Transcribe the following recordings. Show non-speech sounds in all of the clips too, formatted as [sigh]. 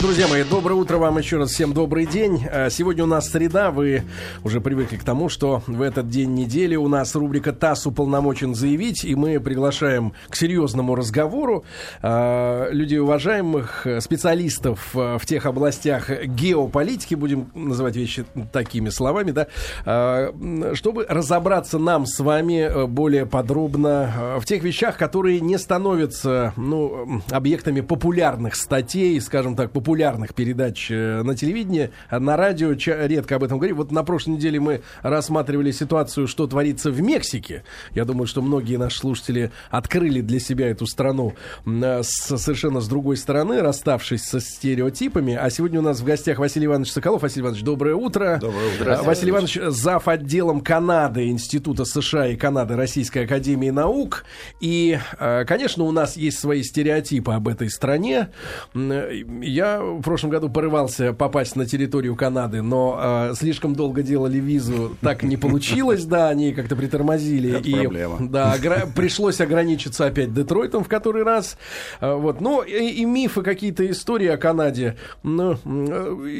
Друзья мои, доброе утро вам еще раз. Всем добрый день. А, сегодня у нас среда. Вы уже привыкли к тому, что в этот день недели у нас рубрика «ТАСС уполномочен заявить», и мы приглашаем к серьезному разговору э, людей уважаемых специалистов в тех областях геополитики, будем называть вещи такими словами, да, э, чтобы разобраться нам с вами более подробно в тех вещах, которые не становятся ну, объектами популярных статей, скажем так, популярных популярных передач э, на телевидении, на радио редко об этом говорим. Вот на прошлой неделе мы рассматривали ситуацию, что творится в Мексике. Я думаю, что многие наши слушатели открыли для себя эту страну э, совершенно с другой стороны, расставшись со стереотипами. А сегодня у нас в гостях Василий Иванович Соколов. Василий Иванович, доброе утро. Доброе утро. Василий Иванович, зав. отделом Канады Института США и Канады Российской Академии Наук. И, э, конечно, у нас есть свои стереотипы об этой стране. Я в прошлом году порывался попасть на территорию Канады, но э, слишком долго делали визу, так не получилось, да, они как-то притормозили. Это и, проблема. Да, пришлось ограничиться опять Детройтом в который раз. Э, вот, ну, и, и мифы, какие-то истории о Канаде, ну, э,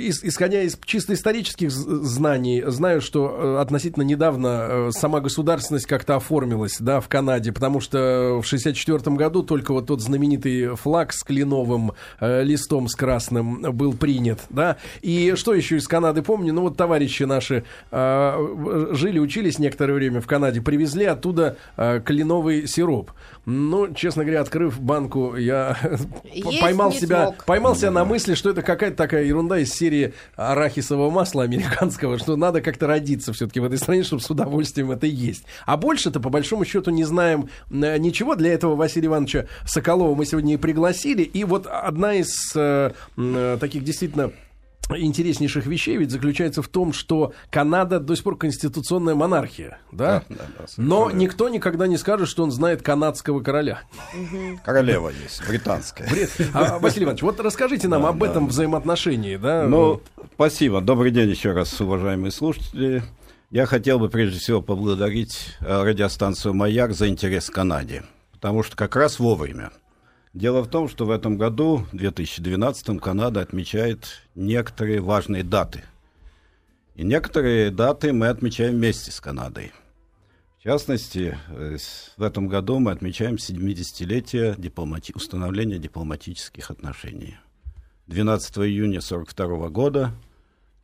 ис- исходя из чисто исторических знаний, знаю, что э, относительно недавно э, сама государственность как-то оформилась, да, в Канаде, потому что в 64 году только вот тот знаменитый флаг с кленовым э, листом с красным был принят, да. И что еще из Канады помню? Ну вот товарищи наши э, жили, учились некоторое время в Канаде, привезли оттуда э, кленовый сироп. Ну, честно говоря, открыв банку, я [laughs] Есть поймал себя, смог. поймал себя на мысли, что это какая-то такая ерунда из серии арахисового масла американского, что надо как-то родиться все-таки в этой стране, чтобы с удовольствием это есть. А больше-то, по большому счету, не знаем э, ничего. Для этого Василия Ивановича Соколова мы сегодня и пригласили. И вот одна из э, э, таких действительно интереснейших вещей ведь заключается в том, что Канада до сих пор конституционная монархия, да? Да, да, да, Но никто никогда не скажет, что он знает канадского короля. Королева есть, британская. Бред. А, Василий Иванович, вот расскажите нам об этом взаимоотношении, да? Ну, спасибо. Добрый день еще раз, уважаемые слушатели. Я хотел бы прежде всего поблагодарить э, радиостанцию «Маяк» за интерес к Канаде, потому что как раз вовремя. Дело в том, что в этом году, в 2012, Канада отмечает некоторые важные даты. И некоторые даты мы отмечаем вместе с Канадой. В частности, э, в этом году мы отмечаем 70-летие дипломати- установления дипломатических отношений. 12 июня 1942 года,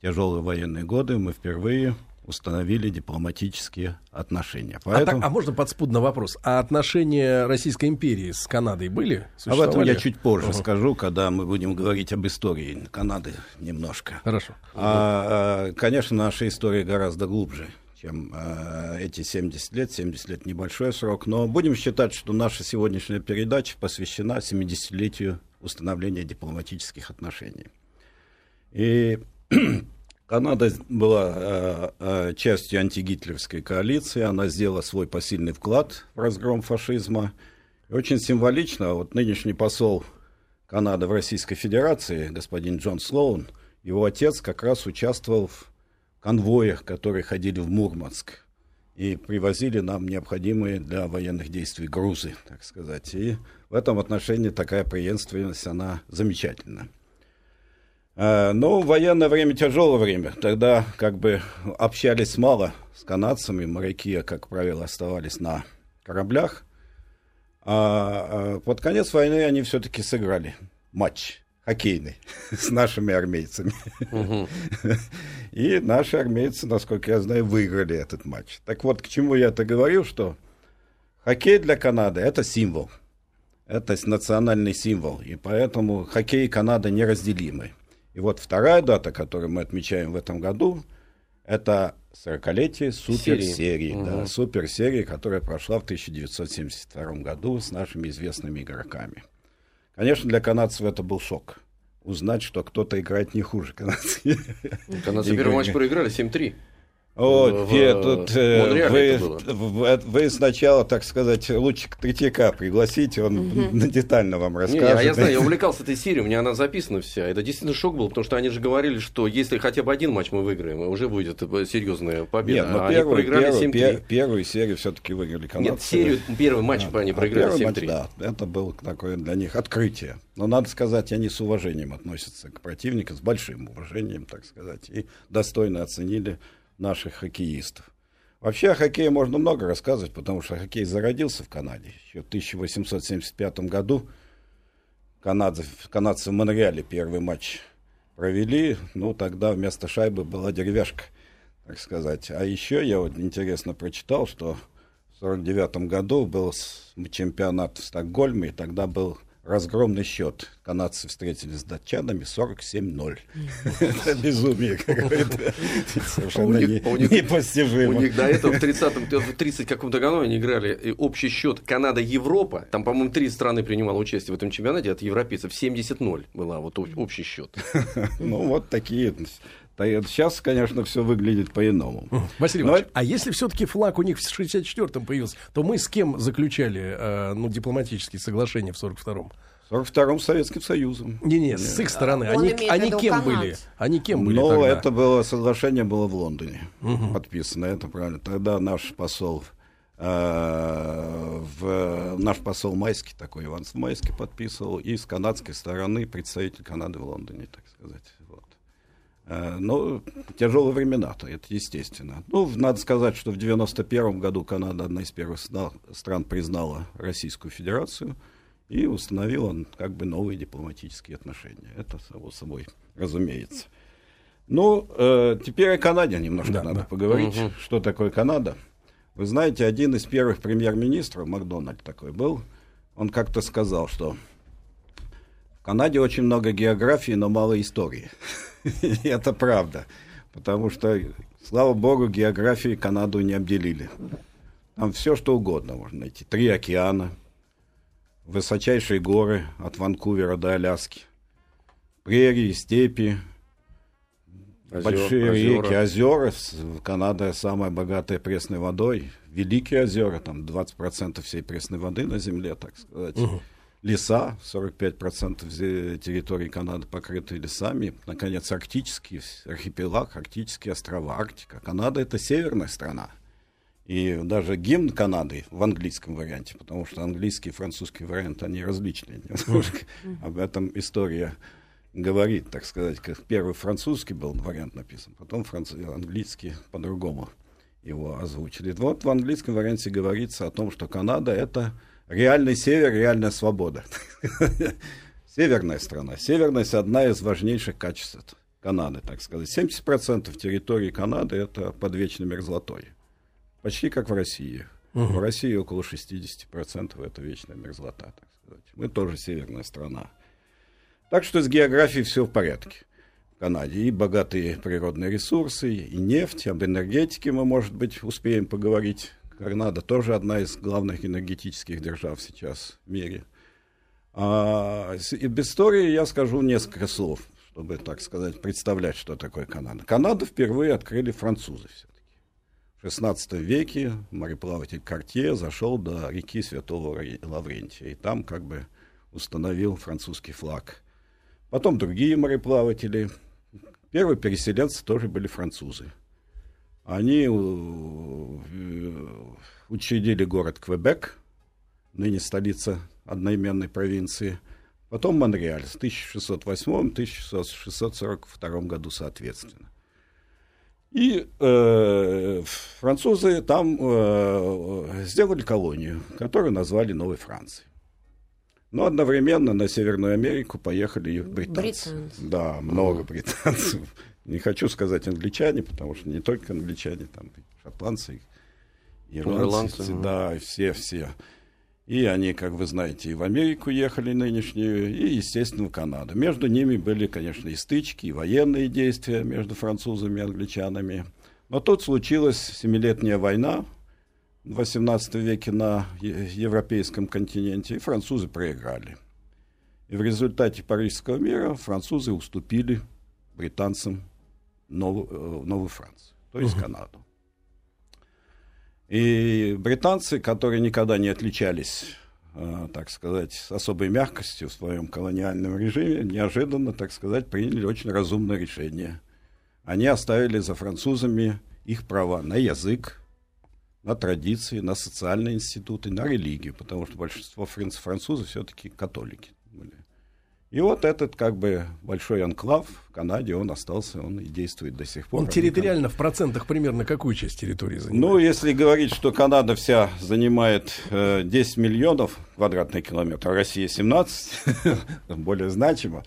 тяжелые военные годы, мы впервые установили дипломатические отношения. А, Поэтому... так- а можно подспудно вопрос? А отношения Российской империи с Канадой были? Об этом я чуть позже Ага. скажу, когда мы будем говорить об истории Канады немножко. Хорошо. А, а, конечно, наша история гораздо глубже, чем а, эти 70 лет. 70 лет небольшой срок, но будем считать, что наша сегодняшняя передача посвящена 70-летию установления дипломатических отношений. И [clears throat] [clears throat] Канада была э, э, частью антигитлеровской коалиции, она сделала свой посильный вклад в разгром фашизма. И очень символично, вот нынешний посол Канады в Российской Федерации, господин Джон Слоун, его отец как раз участвовал в конвоях, которые ходили в Мурманск и привозили нам необходимые для военных действий грузы, так сказать. И в этом отношении такая преемственность, она замечательна. Э, в военное время тяжелое время. Тогда как бы общались мало с канадцами. Моряки, как правило, оставались на кораблях. А а под конец войны они все-таки сыграли матч хоккейный [laughs] с нашими армейцами. [laughs] И наши армейцы, насколько я знаю, выиграли этот матч. Так вот, к чему я это говорил, что хоккей для Канады – это символ. Это национальный символ. И поэтому хоккей и Канада неразделимы. И вот вторая дата, которую мы отмечаем в этом году, это 40-летие суперсерии. Да, суперсерии, которая прошла в 1972 году с нашими известными игроками. Конечно, для канадцев это был шок. Узнать, что кто-то играет не хуже канадцев. Канадцы первый матч проиграли 7-3. Вот, в, тут, э, вы, вы, вы сначала, так сказать, лучше Третьяка пригласите, он угу. [laughs] детально вам расскажет. Не, а я знаю, я увлекался этой серией, у меня она записана вся. Это действительно шок был, потому что они же говорили, что если хотя бы один матч мы выиграем, уже будет серьезная победа. Нет, но а первую, они проиграли первую, пер, первую серию все-таки выиграли канадцы. Нет, серию, первый матч а, они а проиграли а 7-3. да, это было такое для них открытие. Но надо сказать, они с уважением относятся к противнику, с большим уважением, так сказать, и достойно оценили наших хоккеистов. Вообще о хоккее можно много рассказывать, потому что хоккей зародился в Канаде. Еще в 1875 году канадцы, канадцы в Монреале первый матч провели. Ну, тогда вместо шайбы была деревяшка, так сказать. А еще я вот интересно прочитал, что в 1949 году был чемпионат в Стокгольме, и тогда был разгромный счет. Канадцы встретились с датчанами 47-0. Это безумие, как говорит. Совершенно непостижимо. У них до этого в 30-м, в 30 каком-то году они играли и общий счет Канада-Европа. Там, по-моему, три страны принимало участие в этом чемпионате от европейцев. 70-0 была вот общий счет. [laughs] Ну, вот такие Сейчас, конечно, все выглядит по-иному. Василий Но... Иванович, а если все-таки флаг у них в 64-м появился, то мы с кем заключали э, ну, дипломатические соглашения в 42-м? В 42-м Советским Союзом. Не-не, с их стороны. они, они кем Канад. были? Они кем были Ну, тогда? это было, соглашение было в Лондоне угу. подписано, это правильно. Тогда наш посол э, в, наш посол Майский, такой Иван Майский подписывал, и с канадской стороны представитель Канады в Лондоне, так сказать. Э, но тяжелые времена-то, это естественно. Ну, надо сказать, что в 91 году Канада одна из первых стран признала Российскую Федерацию и установила как бы новые дипломатические отношения. Это само собой разумеется. Ну, э, теперь о Канаде немножко да, надо да. поговорить. Угу. Что такое Канада? Вы знаете, один из первых премьер-министров, Макдональд такой был, он как-то сказал, что в Канаде очень много географии, но мало истории. [laughs] [laughs] Это правда. Потому что, слава богу, географии Канаду не обделили. Там все, что угодно можно найти. Три океана, высочайшие горы от Ванкувера до Аляски, прерии, степи, Озер, большие озера. реки, озера. Канада самая богатая пресной водой. Великие озера, там 20% всей пресной воды на Земле, так сказать. Угу леса, 45% территории Канады покрыты лесами, наконец, арктический архипелаг, арктические острова, Арктика. Канада — это северная страна. И даже гимн Канады в английском варианте, потому что английский и французский вариант, они различные. Об этом история говорит, так сказать, как первый французский был вариант написан, потом франц... английский по-другому его озвучили. Вот в английском варианте говорится о том, что Канада — это реальный север, реальная свобода. [laughs] Северная страна. Северность одна из важнейших качеств Канады, так сказать. 70% территории Канады это под вечной мерзлотой. Почти как в России. Угу. В России около 60% это вечная мерзлота, так сказать. Мы тоже северная страна. Так что с географией все в порядке. В Канаде и богатые природные ресурсы, и нефть, об энергетике мы, может быть, успеем поговорить Канада тоже одна из главных энергетических держав сейчас в мире. А, и без истории я скажу несколько слов, чтобы, так сказать, представлять, что такое Канада. Канаду впервые открыли французы все-таки. В XVI веке мореплаватель Картье зашел до реки Святого Лаврентия, и там как бы установил французский флаг. Потом другие мореплаватели. Первые переселенцы тоже были французы. Они э, учредили город Квебек, ныне столица одноименной провинции, потом Монреаль в 1608-1642 году соответственно. И э, французы там э, сделали колонию, которую назвали Новой Францией. Но одновременно на Северную Америку поехали британцы. британцы. Да, много британцев не хочу сказать англичане, потому что не только англичане, там шотландцы, ирландцы, ирландцы, да, все-все. И они, как вы знаете, и в Америку ехали нынешнюю, и, естественно, в Канаду. Между ними были, конечно, и стычки, и военные действия между французами и англичанами. Но тут случилась Семилетняя война в XVIII веке на европейском континенте, и французы проиграли. И в результате Парижского мира французы уступили британцам Новую, э, Новую Францию, то есть угу. Канаду. И британцы, которые никогда не отличались, э, так сказать, особой мягкостью в своем колониальном режиме, неожиданно, так сказать, приняли очень разумное решение. Они оставили за французами их права на язык, на традиции, на социальные институты, на религию, потому что большинство франц- французов все-таки католики были. И вот этот как бы большой анклав в Канаде, он остался, он и действует до сих пор. Он территориально в процентах примерно какую часть территории занимает? ну, если говорить, что Канада вся занимает э, 10 миллионов квадратных километров, а Россия 17, [laughs] более значимо,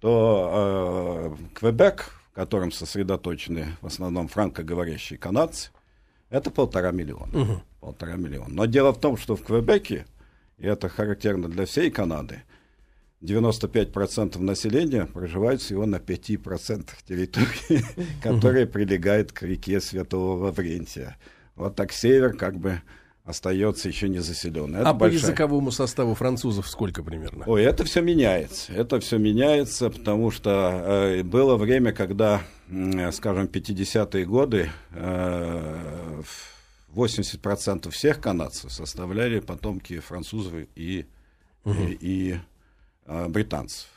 то э, Квебек, в котором сосредоточены в основном франкоговорящие канадцы, это полтора миллиона. Полтора миллиона. Но дело в том, что в Квебеке, и это характерно для всей Канады, 95% населения проживают всего на 5% территории, [laughs] которая прилегает к реке Святого Лаврентия. Вот так север как бы остается еще не заселенный. Это а по большая- языковому составу французов сколько примерно? Ой, это все меняется. Это все меняется, потому что э, было время, когда, м, скажем, 50-е годы э, 80% всех канадцев составляли потомки французов и, и, и, э, британцев.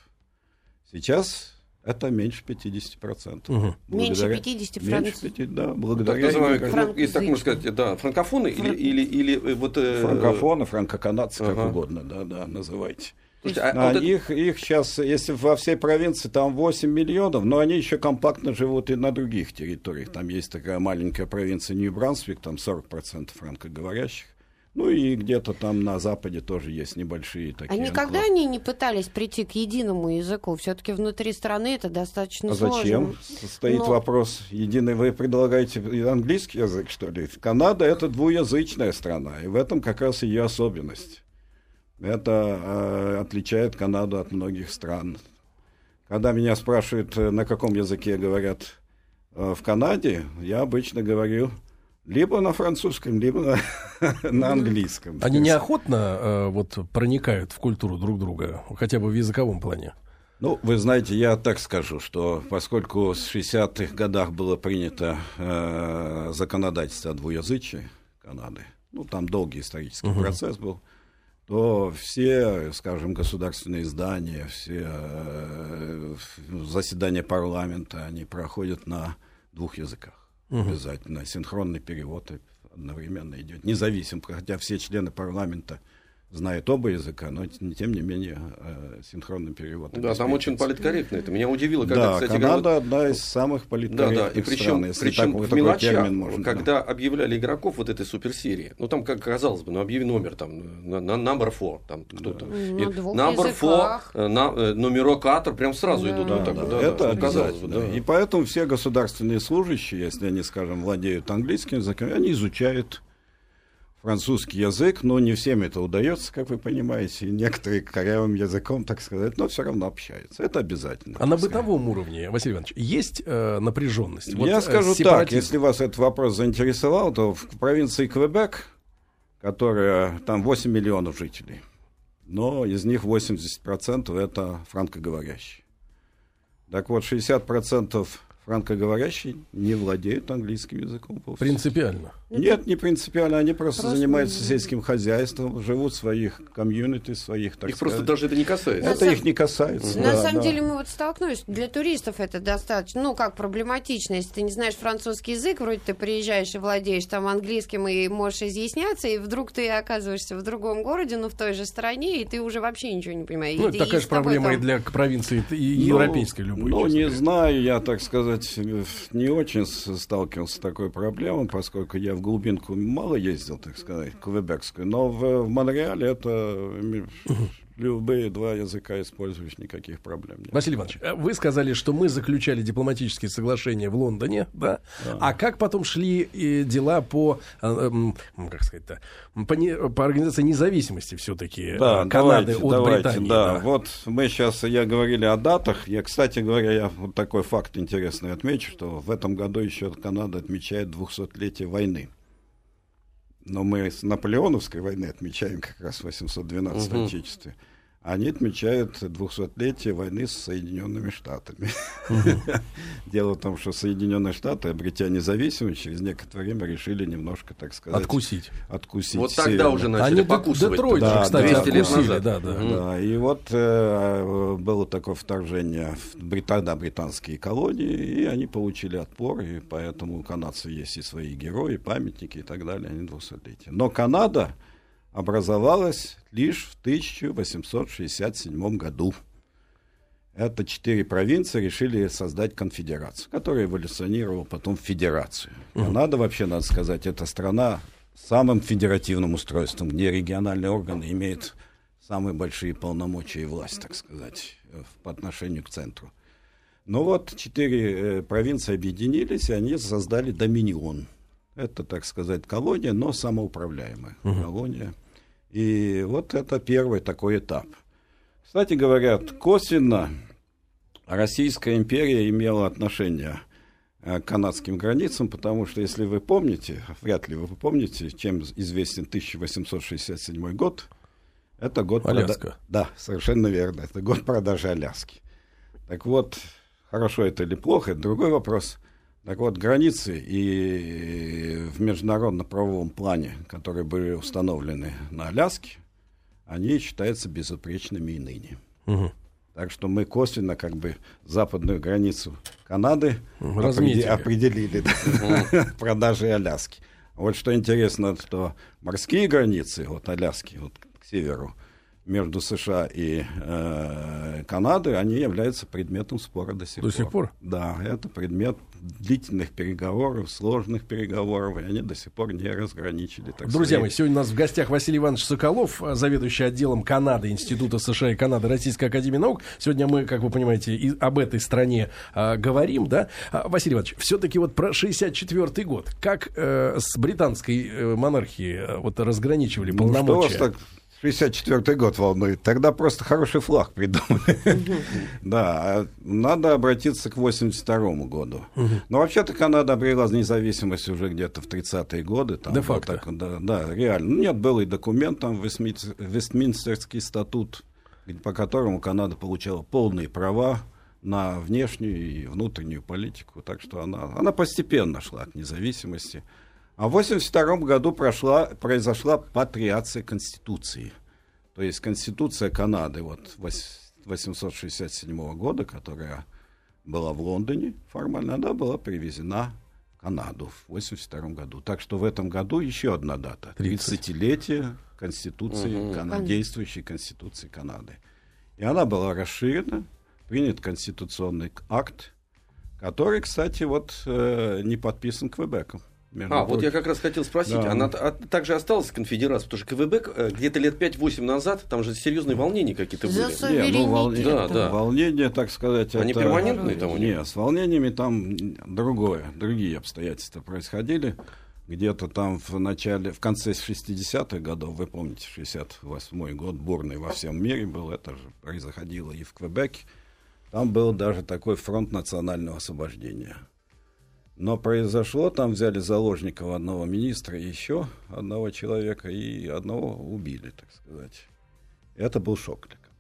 Сейчас это меньше 50%. Мгм. Меньше Благодаря- 50 меньше француз- 50, да, Так благодаря называемые, иммигрантам. ну, если так можно сказать, да, франкофоны или, или, или э, вот... э, франкофоны, франкоканадцы, как Ага. угодно, да, да, называйте. слушайте, а- а А вот это- их, их сейчас, если во всей провинции там 8 миллионов, но они еще компактно живут и на других территориях. Там есть такая маленькая провинция Нью-Брансвик, там 40% франкоговорящих. Ну и где-то там на западе тоже есть небольшие такие. А никогда анклавы. они не пытались прийти к единому языку? Все-таки внутри страны это достаточно А зачем? сложно. Стоит Но- вопрос. Единый вы предлагаете английский язык, что ли? Канада это двуязычная страна, и в этом как раз ее особенность. Это э, отличает Канаду от многих стран. Когда меня спрашивают, э, на каком языке говорят э, в Канаде, я обычно говорю либо на французском, либо на, [laughs] на английском. Они неохотно э, вот проникают в культуру друг друга, хотя бы в языковом плане. Ну, вы знаете, я так скажу, что поскольку с 60-х годах было принято э, законодательство о двуязычии Канады, ну, там долгий исторический процесс был, то все, скажем, государственные издания, все э, заседания парламента, они проходят на двух языках. Обязательно. Синхронный перевод одновременно идет. Независимо, хотя все члены парламента знают оба языка, но тем не менее э, синхронный перевод. Да, там очень политкорректно это. Меня удивило, когда, Да, кстати, Канада говорят- одна из самых Да, политкорректных да, и причем, стран, если причем так- в мелочах, термин можно. когда объявляли игроков вот этой суперсерии, ну там, как казалось бы, ну объяви номер, там, на, на number four, там кто-то. На И number four, языках. э, на, э, номерокатор, прям сразу Да. идут Да, вот так да, вот, да, да, это да, ну, казалось бы, обязательно. да. И поэтому все государственные служащие, если они, скажем, владеют английским языком, они изучают французский язык, но не всем это удается, как вы понимаете, и некоторые корявым языком, так сказать, но все равно общаются. Это обязательно. А на так сказать. бытовом уровне, Василий Иванович, есть э, напряженность? Вот, Я э, скажу так, сепаратизм. если вас этот вопрос заинтересовал, то в провинции Квебек, которая там 8 миллионов жителей, но из них 80% это франкоговорящие. Так вот, 60% франкоговорящие не владеют английским языком. полностью. Принципиально. Нет, не принципиально, они просто, Просто занимаются сельским хозяйством, живут в своих комьюнити, своих, так Их просто сказать. даже это не касается. Это На их не касается. На да, самом да. деле мы вот столкнулись, для туристов это достаточно, ну, как проблематично, если ты не знаешь французский язык, вроде ты приезжаешь и владеешь там английским и можешь изъясняться, и вдруг ты оказываешься в другом городе, но в той же стране, и ты уже вообще ничего не понимаешь. Ну, И- это и такая же проблема и там- для к- провинции и Ну, европейской любой. Ну, не говоря. знаю, я, так сказать, э, не очень сталкивался с такой проблемой, поскольку я в глубинку мало ездил, так сказать, квебекскую, но в, в Монреале это м, любые два языка используешь, никаких проблем нет. Василий Иванович, э, вы сказали, что мы заключали дипломатические соглашения в Лондоне, да? А как потом шли э, дела по, э, как сказать-то, по, не- по организации независимости все-таки Да, Канады давайте, от давайте, Британии? да. Вот мы сейчас, я говорили о датах. Я, кстати говоря, я вот такой факт интересный отмечу, что в этом году еще Канада отмечает 200-летие войны. Но мы с Наполеоновской войны отмечаем как раз 812 Мгм. Отечестве. Они отмечают 200-летие войны с Соединенными Штатами. Дело в том, что Соединенные Штаты, обретя независимость, через некоторое время решили немножко, так сказать... Откусить. Откусить. Вот тогда уже начали Они покусывать. Детройт же, Да, кстати, 200 лет откусили, назад. да, да. Да, и вот э, было такое вторжение в Брита- да, британские колонии, и они получили отпор, и поэтому у канадцев есть и свои герои, памятники и так далее, они 200-летие. Но Канада образовалась лишь в 1867 году. Это четыре провинции решили создать конфедерацию, которая эволюционировала потом в федерацию. Канада, вообще, надо сказать, это страна с самым федеративным устройством, где региональные органы имеют самые большие полномочия и власть, так сказать, э, по отношению к центру. Но вот четыре э, провинции объединились, и они создали доминион. Это, так сказать, колония, но самоуправляемая колония. И вот это первый такой этап. Кстати говоря, косвенно Российская империя имела отношение э, к канадским границам, потому что, если вы помните, вряд ли вы помните, чем известен 1867 год, это год... прода- Аляска. Да, совершенно верно, это год продажи Аляски. Так вот, хорошо это или плохо, это другой вопрос. Так вот, границы и в международно-правовом плане, которые были установлены на Аляске, они считаются безупречными и ныне. Мгм. Так что мы косвенно как бы западную границу Канады разметили. определили да, [laughs] продажи Аляски. Вот что интересно, что морские границы, вот Аляски, вот к северу, между США и э, Канадой, они являются предметом спора до сих До пор. сих пор? Да, это предмет длительных переговоров, сложных переговоров, и они до сих пор не разграничили. так Друзья сказать. мои, сегодня у нас в гостях Василий Иванович Соколов, э, заведующий отделом Канады Института США и Канады Российской Академии Наук. Сегодня мы, как вы понимаете, и об этой стране а, говорим, да? А, Василий Иванович, все-таки вот про 64 год. Как э, с британской э, монархией э, вот разграничивали Ну, что вас полномочия? так 64 год волнует? Тогда просто хороший флаг придумали. Да, а надо обратиться к 82 году. Но вообще-то Канада обрела независимость уже где-то в 30-е годы. Де-факто. так- Да, реально. Нет, был и документ, там, Вестминс- Вестминстерский статут, по которому Канада получала полные права на внешнюю и внутреннюю политику. Так что она, она постепенно шла к независимости. А в 1982 году прошла, произошла патриация Конституции. То есть Конституция Канады вот, вось- 867 года, которая была в Лондоне формально, она была привезена в Канаду в 1982 году. Так что в этом году еще одна дата. 30-летие Конституции, Кана- действующей Конституции Канады. И она была расширена, принят конституционный акт, который, кстати, вот э, не подписан Квебеком. Между А, вот прочим. я как раз хотел спросить, Да. она а, также осталась конфедерация, потому что КВБ э, где-то лет 5-8 назад, там же серьезные волнения какие-то были. Не, ну, суверенитет. Да, да. Волнение, так сказать, Они это- перманентные там у них? Нет, с волнениями там другое, другие обстоятельства происходили. Где-то там в начале, в конце 60-х годов, вы помните, 68-й год, бурный во всем мире был, это же происходило и в Квебеке. Там был даже такой фронт национального освобождения. Но произошло, там взяли заложников одного министра еще одного человека, и одного убили, так сказать. Это был шок для Канады.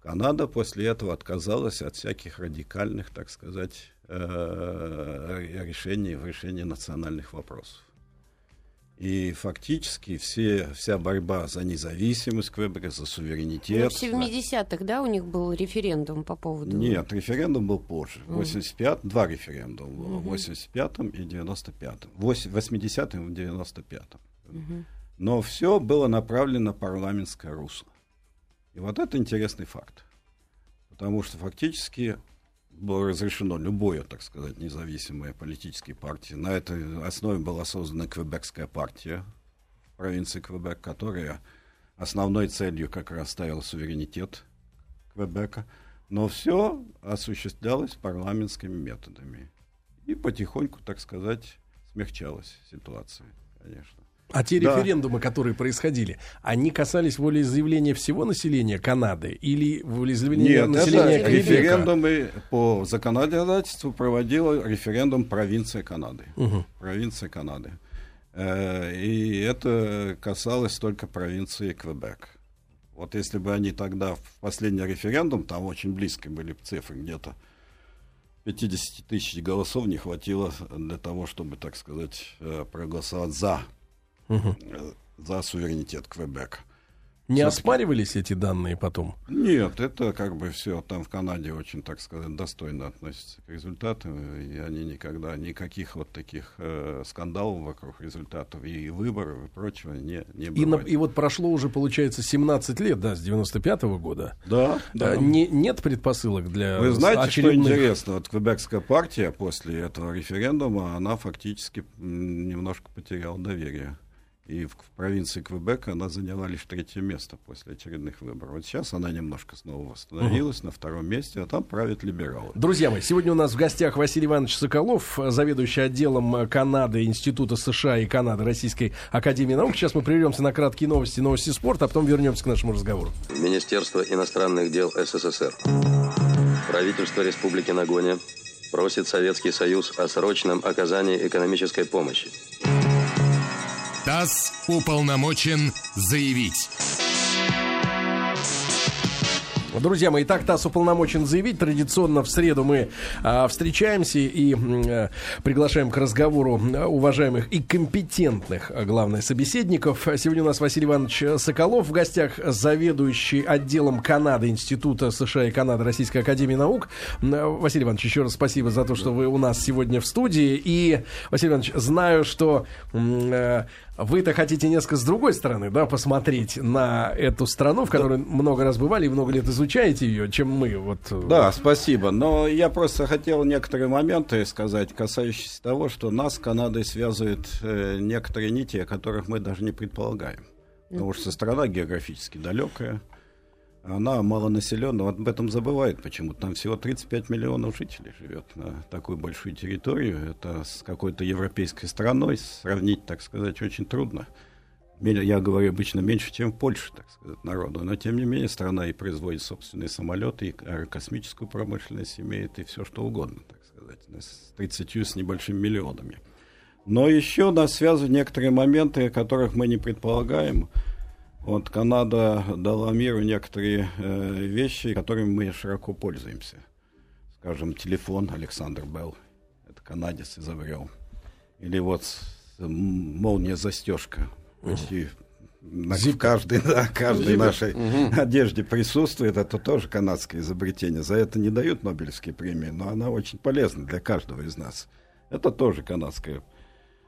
Канада после этого отказалась от всяких радикальных, так сказать, э, решений в решении национальных вопросов. И фактически все, вся борьба за независимость Квебека, за Ну, суверенитет. в 70-х, да, у них был референдум по поводу... Нет, референдум был позже. 85, два референдума было. В 85-м и 95-м. В 80-м и 95-м. Но все было направлено в парламентское русло. И вот это интересный факт. Потому что фактически было разрешено любое, так сказать, независимое политические партии. На этой основе была создана Квебекская партия в провинции Квебек, которая основной целью как раз ставила суверенитет Квебека. Но все осуществлялось парламентскими методами. И потихоньку, так сказать, смягчалась ситуация, конечно. А те Да. референдумы, которые происходили, они касались волеизъявления всего населения Канады или волеизъявления Нет, населения это Квебека? референдумы по законодательству проводила референдум провинция Канады. Мгм. Провинция Канады. Э, И это касалось только провинции Квебек. Вот если бы они тогда в последний референдум, там очень близко были цифры, где-то 50 тысяч голосов не хватило для того, чтобы, так сказать, э, проголосовать за, э, за суверенитет Квебека. Не оспаривались эти данные потом? Нет, это как бы все там в Канаде очень, так сказать, достойно относятся к результатам, и они никогда никаких вот таких э, скандалов вокруг результатов и выборов и прочего не, не И, на- и вот прошло уже, получается, 17 лет, да, с 95-го года. Да, да. А, не- нет предпосылок для Вы знаете, очередных... что интересно? Вот Квебекская партия после этого референдума, она фактически немножко потеряла доверие. И в, в провинции Квебека она заняла лишь третье место после очередных выборов. Вот сейчас она немножко снова восстановилась на втором месте, а там правят либералы. Друзья мои, сегодня у нас в гостях Василий Иванович Соколов, заведующий отделом Канады Института США и Канады Российской Академии Наук. Сейчас мы прервемся на краткие новости, новости спорта, а потом вернемся к нашему разговору. Министерство иностранных дел СССР. Правительство Республики Нагоня просит Советский Союз о срочном оказании экономической помощи. ТАСС уполномочен заявить. Друзья мои, так ТАСС уполномочен заявить. Традиционно в среду мы а, встречаемся и э, приглашаем к разговору э, уважаемых и компетентных, а, главное, собеседников. Сегодня у нас Василий Иванович Соколов в гостях, заведующий отделом Канады Института США и Канады Российской Академии Наук. Э, Василий Иванович, еще раз спасибо за то, что вы у нас сегодня в студии. И, Василий Иванович, знаю, что э, вы-то хотите несколько с другой стороны, да, посмотреть на эту страну, в которой много раз бывали и много лет изучаете ее, чем мы. Вот. э, Да, спасибо. Но я просто хотел некоторые моменты сказать, касающиеся того, что нас с Канадой связывают э, некоторые нити, о которых мы даже не предполагаем. Потому что страна географически далекая, она малонаселенная. Вот об этом забывают почему-то. Там всего 35 миллионов жителей живет на такую большую территорию. Это с какой-то европейской страной сравнить, так сказать, очень трудно. Я говорю обычно меньше, чем в Польше, так сказать, народу. Но, тем не менее, страна и производит собственные самолеты, и аэрокосмическую промышленность имеет, и все что угодно, так сказать, с 30 с небольшими миллионами. Но еще нас связывают некоторые моменты, которых мы не предполагаем. Вот Канада дала миру некоторые э, вещи, которыми мы широко пользуемся. Скажем, телефон Александр Белл, это канадец изобрел. Или вот молния застежка. Почти на в каждой, да, каждой нашей одежде присутствует. Это тоже канадское изобретение. За это не дают Нобелевские премии, но она очень полезна для каждого из нас. Это тоже канадское.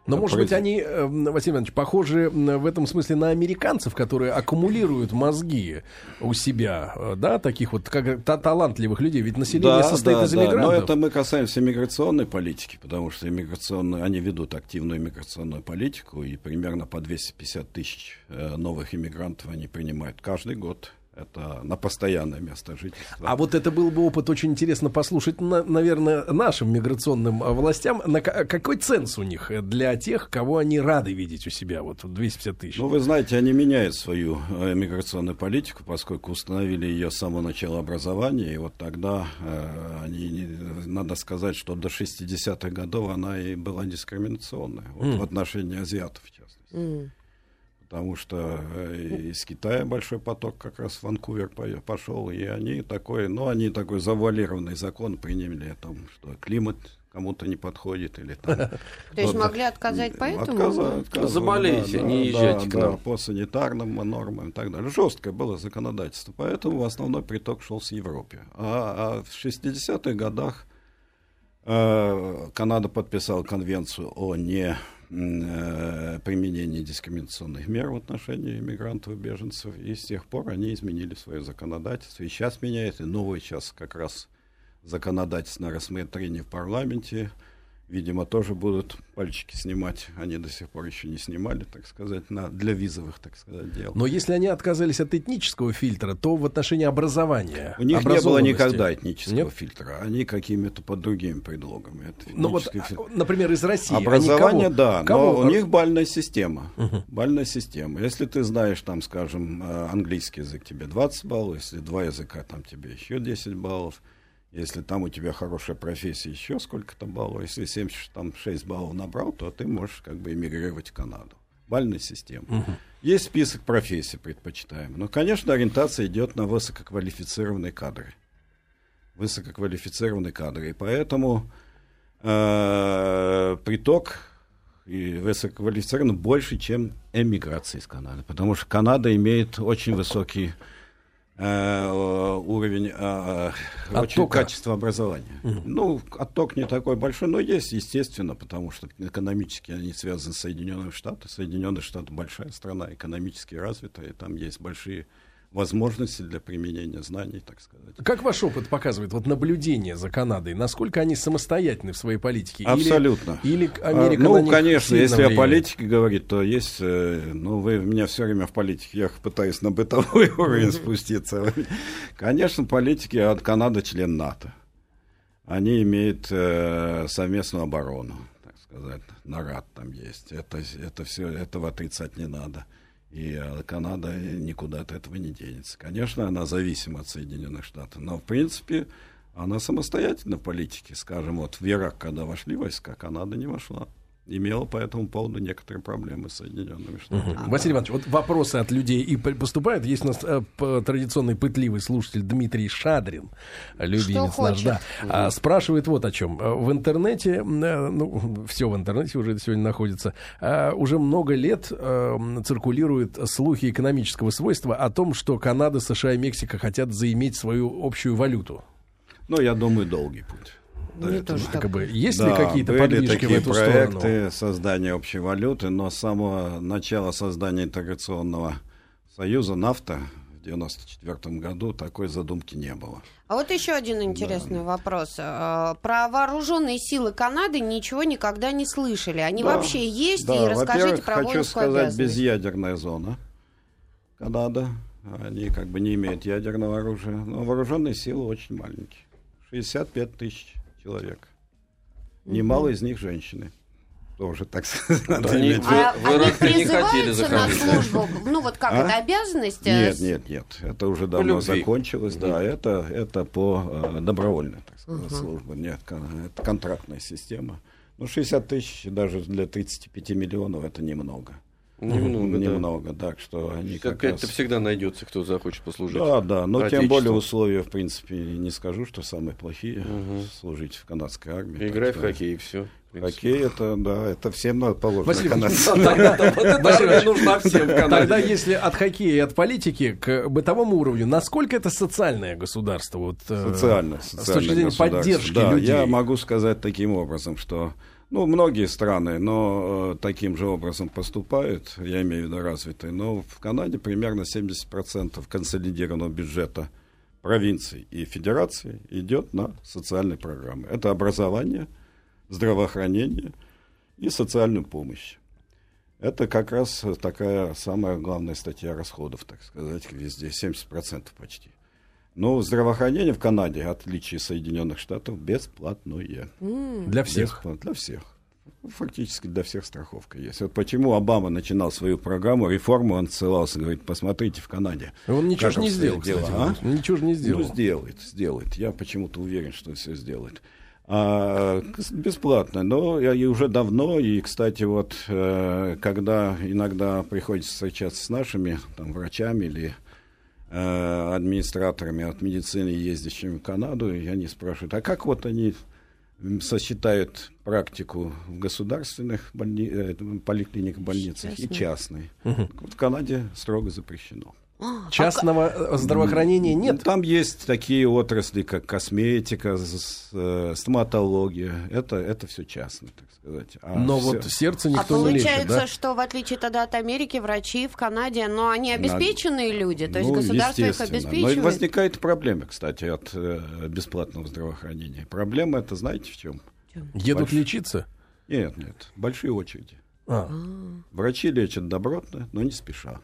Но, может быть, они, э, Василий Иванович, похожи м, в этом смысле на американцев, которые аккумулируют мозги у себя, э, да, таких вот как, та- талантливых людей. Ведь население состоит из Но иммигрантов. это мы касаемся миграционной политики, потому что иммиграционные, они ведут активную иммиграционную политику, и примерно по 250 тысяч э, новых иммигрантов они принимают каждый год. Это на постоянное место жительства. А вот это был бы опыт очень интересно послушать, на- наверное, нашим миграционным э, властям. На ка- какой ценз у них для тех, кого они рады видеть у себя? Вот 250 тысяч. Ну, вы знаете, они меняют свою э, миграционную политику, поскольку установили ее с самого начала образования, и вот тогда э, они, надо сказать, что до 60-х годов она и была дискриминационная, вот в отношении азиатов, в частности. Потому что э, из Китая большой поток как раз в Ванкувер по- пошел, и они такой, ну, они такой завуалированный закон приняли, о том, что климат кому-то не подходит, или там... [laughs] То есть могли отказать поэтому? Отказа- Заболейте, не да, езжайте да, к да, нам. по санитарным нормам и так далее. Жесткое было законодательство, поэтому основной приток шел с Европы. А, а в 60-х годах э, Канада подписала конвенцию о не э, применении дискриминационных мер в отношении иммигрантов и беженцев, и с тех пор они изменили свое законодательство, и сейчас меняют, и новое сейчас как раз законодательное рассмотрение в парламенте, видимо, тоже будут пальчики снимать. Они до сих пор еще не снимали, так сказать, на, для визовых, так сказать, дел. Но если они отказались от этнического фильтра, то в отношении образования. У них не было никогда этнического Нет? фильтра. Они какими-то под другими предлогами. Это Ну вот, этнический фильтр. например, из России. Образование, кого- да, кого- но у них бальная система. Бальная система. Если ты знаешь, там, скажем, э, английский язык, тебе 20 баллов, если два языка, там тебе еще 10 баллов. Если там у тебя хорошая профессия, еще сколько-то баллов. Если 76 баллов набрал, то ты можешь как бы эмигрировать в Канаду. Бальная система. Есть список профессий предпочитаемых. Но, конечно, ориентация идет на высококвалифицированные кадры. Высококвалифицированные кадры. И поэтому э, приток и высококвалифицированный больше, чем эмиграция из Канады. Потому что Канада имеет очень высокий уровень э, очень качества образования. Ну, отток не такой большой, но есть, естественно, потому что экономически они связаны с Соединенными Штатами. Соединенные Штаты большая страна, экономически развитая, и там есть большие возможности для применения знаний, так сказать. Как ваш опыт показывает, вот наблюдение за Канадой, насколько они самостоятельны в своей политике? Или- Абсолютно. Или, Америка А, на ну, них конечно, если о влияет? политике говорить, то есть, э, ну, вы меня все время в политике, я пытаюсь на бытовой [laughs] уровень спуститься. Конечно, политики от Канады член НАТО. Они имеют э, совместную оборону, так сказать, нарад там есть. Это, это все, этого отрицать не надо. И э, Канада никуда от этого не денется. Конечно, она зависима от Соединенных Штатов, но в принципе она самостоятельна в политике. Скажем, вот в Ирак, когда вошли войска, Канада не вошла. Имела по этому поводу некоторые проблемы с Соединенными Штатами. Василий Иванович, вот вопросы от людей и поступают. Есть у нас э, традиционный пытливый слушатель Дмитрий Шадрин, любимец наш, да, а, спрашивает вот о чем. Э, В интернете, э, ну, все в интернете уже сегодня находится, уже много лет э, циркулируют слухи экономического свойства о том, что Канада, США и Мексика хотят заиметь свою общую валюту. Ну, я думаю, долгий путь. До Мне этого. тоже [laughs] так. Как бы, есть Да, ли какие-то были подвижки в такие эту проекты сторону? создания общей валюты, но с самого начала создания интеграционного союза нафта в 1994 году такой задумки не было. А вот еще один интересный вопрос. Э, Про вооруженные силы Канады ничего никогда не слышали. Они Да. вообще есть? Да, и расскажите про хочу воинскую сказать, безъядерная зона Канада. Они как бы не имеют ядерного оружия, но вооруженные силы очень маленькие. 65 тысяч человек. Немало из них женщины. Тоже, так сказать, [laughs] надо Они- иметь в Вы- А они Ирак [laughs] не хотели на да? службу? Ну вот как, А? это обязанность? Нет, нет, нет. Это уже давно любви. закончилось. Да, это, это по э, добровольной, так сказать, службе. Нет, это контрактная система. Ну, 60 тысяч даже для 35 миллионов это немного. Немного, да. Немного, так что они как раз... Опять-то всегда найдется, кто захочет послужить. Да, да, но тем более условия, в принципе, не скажу, что самые плохие служить в канадской армии. Играй в хоккей, и все. Хоккей это, да, это всем надо положено. Василий Иванович, нужна всем Тогда если от хоккея и от политики к бытовому уровню, насколько это социальное государство? Вот, э, Социально, С социальное точки зрения поддержки да, людей. Я могу сказать таким образом, что ну, многие страны, но э, таким же образом поступают, я имею в виду развитые, но в Канаде примерно 70% консолидированного бюджета провинций и федераций идет на социальные программы. Это образование, здравоохранение и социальную помощь. Это как раз такая самая главная статья расходов, так сказать, везде, 70% почти. Но здравоохранение в Канаде, в отличие от Соединенных Штатов, бесплатное. Для всех. Бесплатно, для всех. Фактически для всех страховка есть. Вот почему Обама начинал свою программу, реформу, он ссылался, говорит, посмотрите в Канаде. Он ничего же не сделал, кстати. дела, а? Ничего же не сделал. Ну, сделает, сделает. Я почему-то уверен, что все сделает. А, бесплатно, но я и уже давно, и, кстати, вот, э, когда иногда приходится встречаться с нашими там, врачами или администраторами от медицины, ездящими в Канаду, и они спрашивают, а как вот они м, сосчитают практику в государственных больни- э, поликлиниках, больницах и частной? Так Вот в Канаде строго запрещено. Частного э, здравоохранения нет. Там есть такие отрасли, как косметика, э, стоматология. Это, это все частно, так сказать. А Но всё- вот сердце А никто не лечит, получается, да? что в отличие тогда от Америки, врачи в Канаде, но они обеспеченные люди, то есть Ну, государство их обеспечивает. Но и возникает проблема, кстати, от э, бесплатного здравоохранения. Проблема это знаете в чем? Едут Больш- лечиться? Нет, нет, большие очереди. А. Врачи лечат добротно, но не спеша.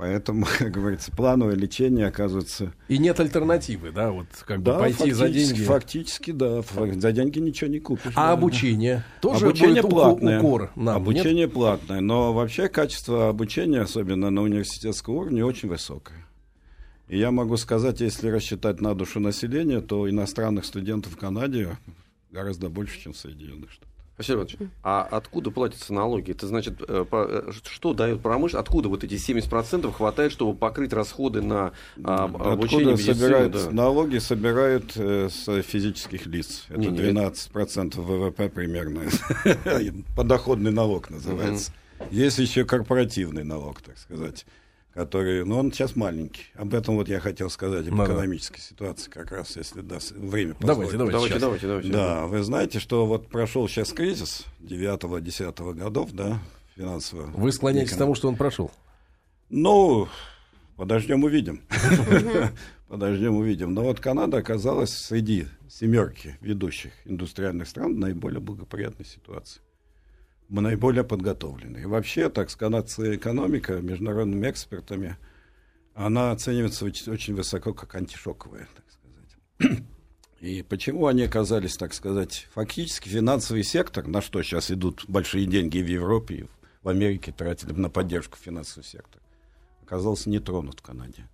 Поэтому, [laughs] как говорится, плановое лечение оказывается И нет альтернативы, да, вот как бы Да, пойти за деньги. Фактически, да. За деньги ничего не купишь. А да. обучение тоже Обучение будет платное. укор нам, нет? обучение платное, но вообще качество обучения, особенно на университетском уровне, очень высокое. И я могу сказать, если рассчитать на душу населения, то иностранных студентов в Канаде гораздо больше, чем в Соединенных Штатах. Василий Иванович, а откуда платятся налоги? Это значит, э, э, что дает промышленность? Откуда вот эти 70% хватает, чтобы покрыть расходы на а, обучение Откуда собирают да? налоги, собирают э, с физических лиц. Это Не, не, 12% ВВП примерно. [laughs] Подоходный налог называется. Есть еще корпоративный налог, так сказать, который, но он сейчас маленький. Об этом вот я хотел сказать, об Да-да. экономической ситуации, как раз, если даст время Давайте, позволит. давайте. Давайте, сейчас. давайте, давайте. Да, вы знаете, что вот прошел сейчас кризис 9-10 годов, да, финансово. Вы склоняетесь к тому, что он прошел. Ну, подождем увидим. [laughs] Подождем увидим. Но вот Канада оказалась среди семерки ведущих индустриальных стран в наиболее благоприятной ситуации. Наиболее подготовлены. И вообще, так, с канадская экономика международными экспертами, она оценивается очень, высоко как антишоковая, так сказать. [clears throat] И почему они оказались, так сказать, фактически финансовый сектор, на что сейчас идут большие деньги в Европе, в Америке тратили на поддержку финансового сектора, оказался не тронут в Канаде.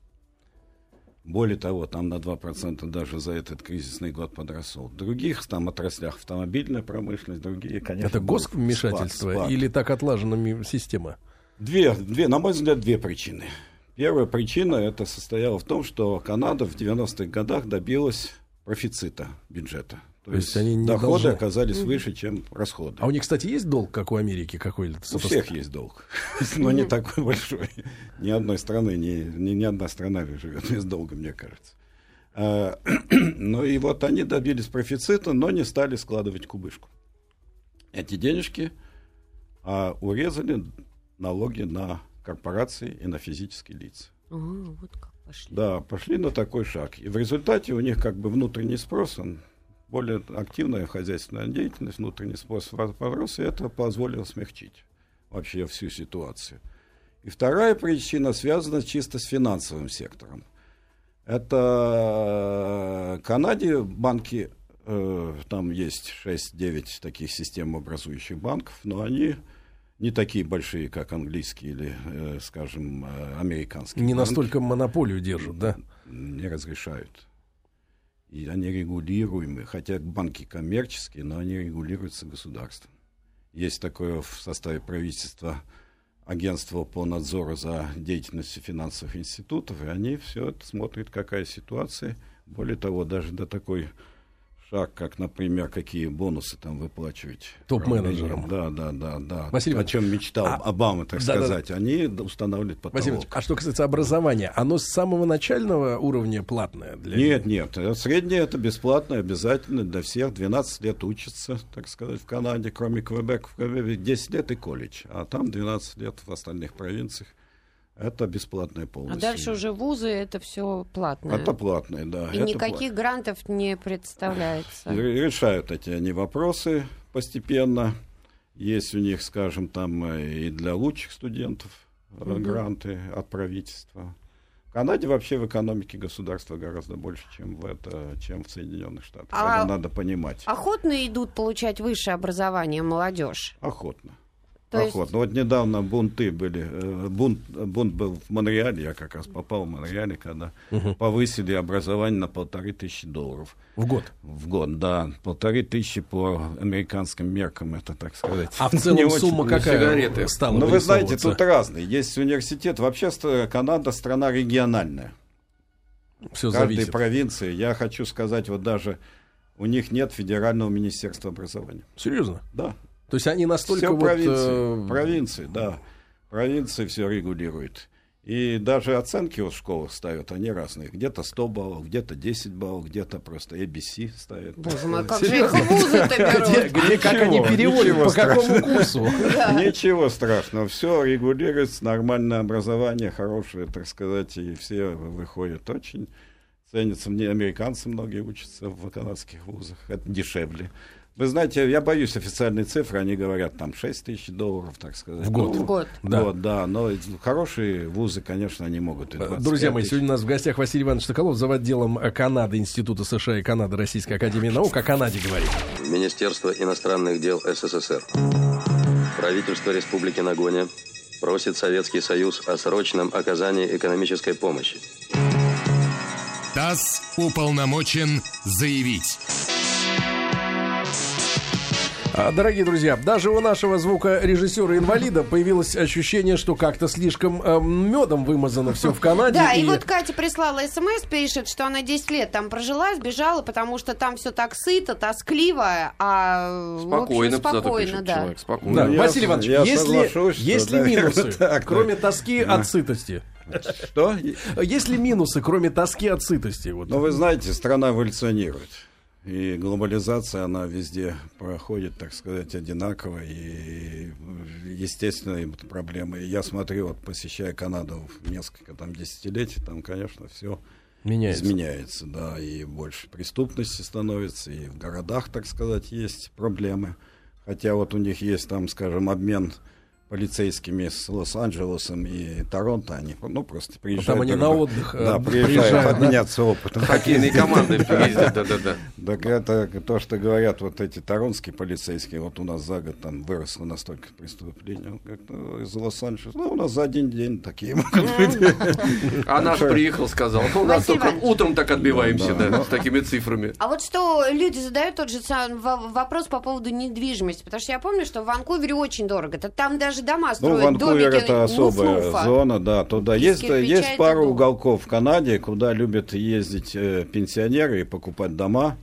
Более того, там на 2% даже за этот кризисный год подросол. В других там отраслях автомобильная промышленность, другие, конечно... Это госвмешательство спад, спад. или так отлажена система? Две, две, на мой взгляд, две причины. Первая причина это состояла в том, что Канада в 90-х годах добилась профицита бюджета. То, То есть они не доходы должны. оказались выше, чем расходы. А у них, кстати, есть долг, как у Америки какой-то? У всех есть долг, [laughs] но не такой большой. Ни одной страны, ни, ни, ни одна страна не живет без долга, мне кажется. А, [clears throat] Ну и вот они добились профицита, но не стали складывать кубышку. Эти денежки а, урезали налоги на корпорации и на физические лица. Вот как пошли. Да, пошли на такой шаг. И в результате у них как бы внутренний спрос, он более активная хозяйственная деятельность, внутренний спрос подрос, и это позволило смягчить вообще всю ситуацию. И вторая причина связана чисто с финансовым сектором. Это в Канаде банки, э, там есть 6-9 таких системообразующих банков, но они не такие большие, как английские или, э, скажем, э, американские. Не банки настолько монополию держат, да? не разрешают. И они регулируемы, хотя банки коммерческие, но они регулируются государством. Есть такое в составе правительства агентство по надзору за деятельностью финансовых институтов, и они все это смотрят, какая ситуация. Более того, даже до такой шаг, как, например, какие бонусы там выплачивать. Топ-менеджерам. Да, да, да, да. Василий О чем мечтал а- Обама, так Да-да-да. сказать. Они устанавливают потолок. Василий а что касается образования, оно с самого начального уровня платное для Нет, нет. э, Среднее это бесплатно, обязательно для всех. 12 лет учатся, так сказать, в Канаде, кроме Квебека. В Квебеке 10 лет и колледж, а там 12 лет в остальных провинциях. Это бесплатное А полностью. дальше уже вузы это все платное. Это платное, да. И это никаких грантов не представляется. Решают эти они вопросы постепенно. Есть у них, скажем, там э, и для лучших студентов э, гранты от правительства. В Канаде вообще в экономике государства гораздо больше, чем в, это, чем в Соединенных Штатах. А- Это надо понимать. Охотно идут получать высшее образование молодежь. Охотно. То есть- Охотно. Вот недавно бунты были. э, Бунт, бунт был в Монреале, я как раз попал в Монреале, когда повысили образование на полторы тысячи долларов в год. в год. Да, полторы тысячи по американским меркам, это так сказать. А в [laughs] не целом очень. сумма ну, какая сигареты. стала Ну, вы знаете, тут разные. Есть университет. Вообще Канада страна региональная. Все В каждой зависит. провинции, я хочу сказать, вот даже у них нет федерального министерства образования. Серьезно? Да, То есть они настолько все вот... провинции, э, провинции, да, провинции все регулируют. И даже оценки в школах ставят, они разные. Где-то 100 баллов, где-то 10 баллов, где-то просто ABC ставят. Боже мой, как же их в вузы-то Где, берут? где, как они переводят, по какому курсу? Ничего страшного, все регулируется, нормальное образование, хорошее, так сказать, и все выходят очень ценятся. Мне американцы многие учатся в канадских вузах, это дешевле. Вы знаете, я боюсь официальной цифры, они говорят там 6 тысяч долларов, так сказать. В год. Ну, В год. Да. Вот, да, но хорошие вузы, конечно, они могут. и 25 Друзья мои, тысяч. сегодня у нас в гостях Василий Иванович Соколов, за отделом Канады Института США и Канады Российской Академии Наук. О Канаде говорит. Министерство иностранных дел СССР. Правительство Республики Нагоня просит Советский Союз о срочном оказании экономической помощи. ТАСС уполномочен заявить. А, Дорогие друзья, даже у нашего звукорежиссера-инвалида появилось ощущение, что как-то слишком э, медом вымазано все в Канаде. Да, и вот Катя прислала смс, пишет, что она 10 лет там прожила, сбежала, потому что там все так сыто, тоскливо, а в общем, Спокойно, спокойно, да. человек, спокойно. Да, Ну, я Василий Иванович, я есть ли, соглашусь, что, есть ли наверное, минусы, так, да. кроме тоски от сытости? Что? Есть ли минусы, кроме тоски от сытости? Вот. Ну, вы знаете, страна эволюционирует. И глобализация, она везде проходит, так сказать, одинаково. И, естественно, проблемы. Я смотрю, вот посещая Канаду в несколько там десятилетий, там, конечно, все Меняется. изменяется, да, и больше преступности становится, и в городах, так сказать, есть проблемы. Хотя вот у них есть там, скажем, обмен полицейскими с Лос-Анджелесом и Торонто, они ну, просто приезжают. там они на отдых, э, да, приезжают, приезжают, да? обменяться опытом. Хоккейные [laughs] команды ездят, да-да-да. Так это то, что говорят вот эти торонские полицейские, вот у нас за год там выросло настолько преступление, Он говорит, ну, из Лос-Анджелеса, ну, у нас за один день такие [laughs] могут быть. А наш приехал, сказал, у нас только утром так отбиваемся, Да, с такими цифрами. А вот что люди задают тот же вопрос по поводу недвижимости, потому что я помню, что в Ванкувере очень дорого. Там даже дома Ну, строят, Ванкувер домики, это особая муф-муфа. зона, да, туда есть, есть пару дом. уголков в Канаде, куда любят ездить э, пенсионеры и покупать дома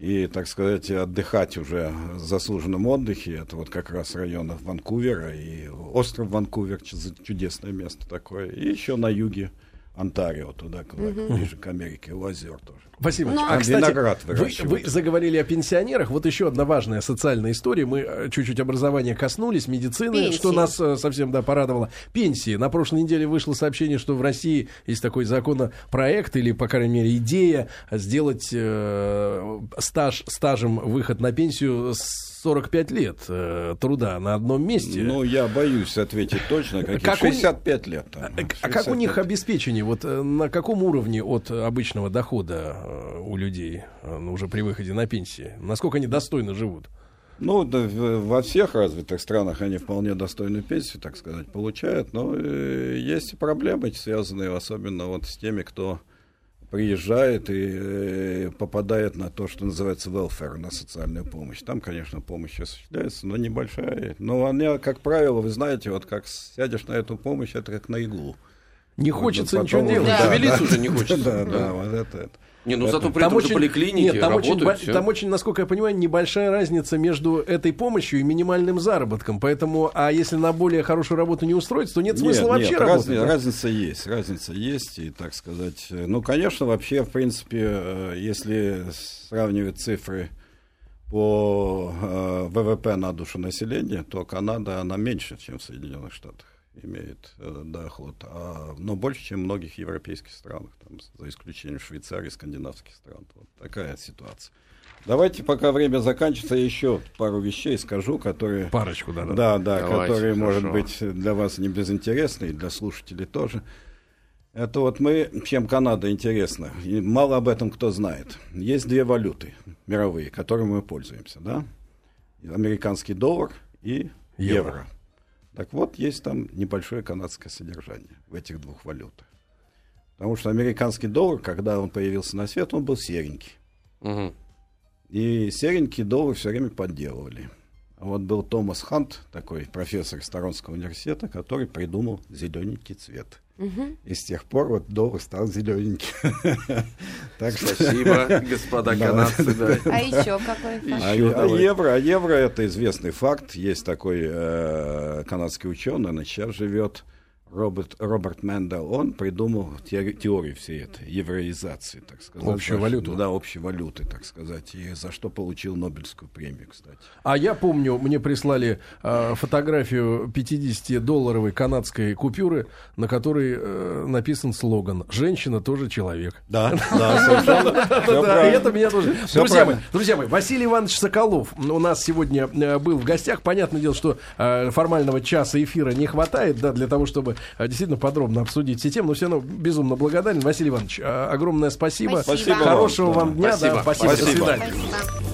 и, так сказать, отдыхать уже в заслуженном отдыхе. Это вот как раз районов Ванкувера и остров Ванкувер, чудес- чудесное место такое. И еще на юге Онтарио, туда, куда ближе к Америке, у озер тоже. Василий Иванович, Ну, а, кстати, виноград вы, вы заговорили о пенсионерах. Вот еще одна важная социальная история. Мы э, чуть-чуть образования коснулись, медицины, Пенсии. что нас э, совсем да, порадовало. Пенсии. На прошлой неделе вышло сообщение, что в России есть такой законопроект, или, по крайней мере, идея сделать э, стаж, стажем выход на пенсию с 45 лет э, труда на одном месте. Ну, я боюсь ответить точно, какие Как у них- 65 лет. там, А, а как у них 65. обеспечение? Вот э, на каком уровне от обычного дохода э, у людей э, ну, уже при выходе на пенсии? Насколько они достойно живут? Ну, да, во всех развитых странах они вполне достойную пенсию, так сказать, получают, но э, есть и проблемы, связанные особенно вот с теми, кто приезжает и э, попадает на то, что называется welfare, на социальную помощь. Там, конечно, помощь осуществляется, но небольшая. Но она, как правило, вы знаете, вот как сядешь на эту помощь, это как на иглу. Не хочется вот ничего делать. Да. Шевелиться уже не хочется. [laughs] Да, да. да, вот это. это. Не, ну зато при Там этом же очень, поликлиники нет, там, очень, работают. всё. там очень, насколько я понимаю, небольшая разница между этой помощью и минимальным заработком. Поэтому, а если на более хорошую работу не устроиться, то нет смысла Нет, вообще нет, работать. разни- да? разница есть, разница есть, и так сказать. э, Ну, конечно, вообще, в принципе, э, если сравнивать цифры по э, ВВП на душу населения, то Канада, она меньше, чем в Соединенных Штатах имеет э, доход, а, но больше, чем в многих европейских странах, там, за исключением Швейцарии, скандинавских стран. Вот такая ситуация. Давайте, пока время заканчивается, я еще пару вещей скажу, которые... Парочку, да, да. Да, да, Давайте, которые, может хорошо. быть, для вас не безинтересны, и для слушателей тоже. Это вот мы, чем Канада интересна, и мало об этом кто знает. Есть две валюты мировые, которыми мы пользуемся, да? Американский доллар и Евро. евро. Так вот, есть там небольшое канадское содержание в этих двух валютах. Потому что американский доллар, когда он появился на свет, он был серенький. Мгм. И серенькие доллары все время подделывали. А вот был Томас Хант, такой профессор из Торонского университета, который придумал зелененький цвет. И с тех пор вот доллар стал зелененький. [laughs] Спасибо, [laughs] господа Да. канадцы. [laughs] А еще какой факт? А, а евро, а евро это известный факт. Есть такой э, канадский ученый, он сейчас живет, Роберт, Роберт Мендел. Он придумал те- теорию всей этой евроизации, так сказать. Общую валюту. Да, общей валюты, так сказать. И за что получил Нобелевскую премию, кстати. А я помню, мне прислали э, фотографию 50-долларовой канадской купюры, на которой э, написан слоган «Женщина тоже человек». Да, да, [laughs] совершенно. Это меня тоже. Друзья мои, Василий Иванович Соколов у нас сегодня э, был в гостях. Понятное дело, что э, формального часа эфира не хватает, да, для того, чтобы действительно подробно обсудить все темы. Но все равно безумно благодарен. Василий Иванович, э, огромное спасибо. Спасибо. Спасибо вам. Хорошего Да. вам дня. да, Спасибо. спасибо. До Спасибо. свидания. Спасибо.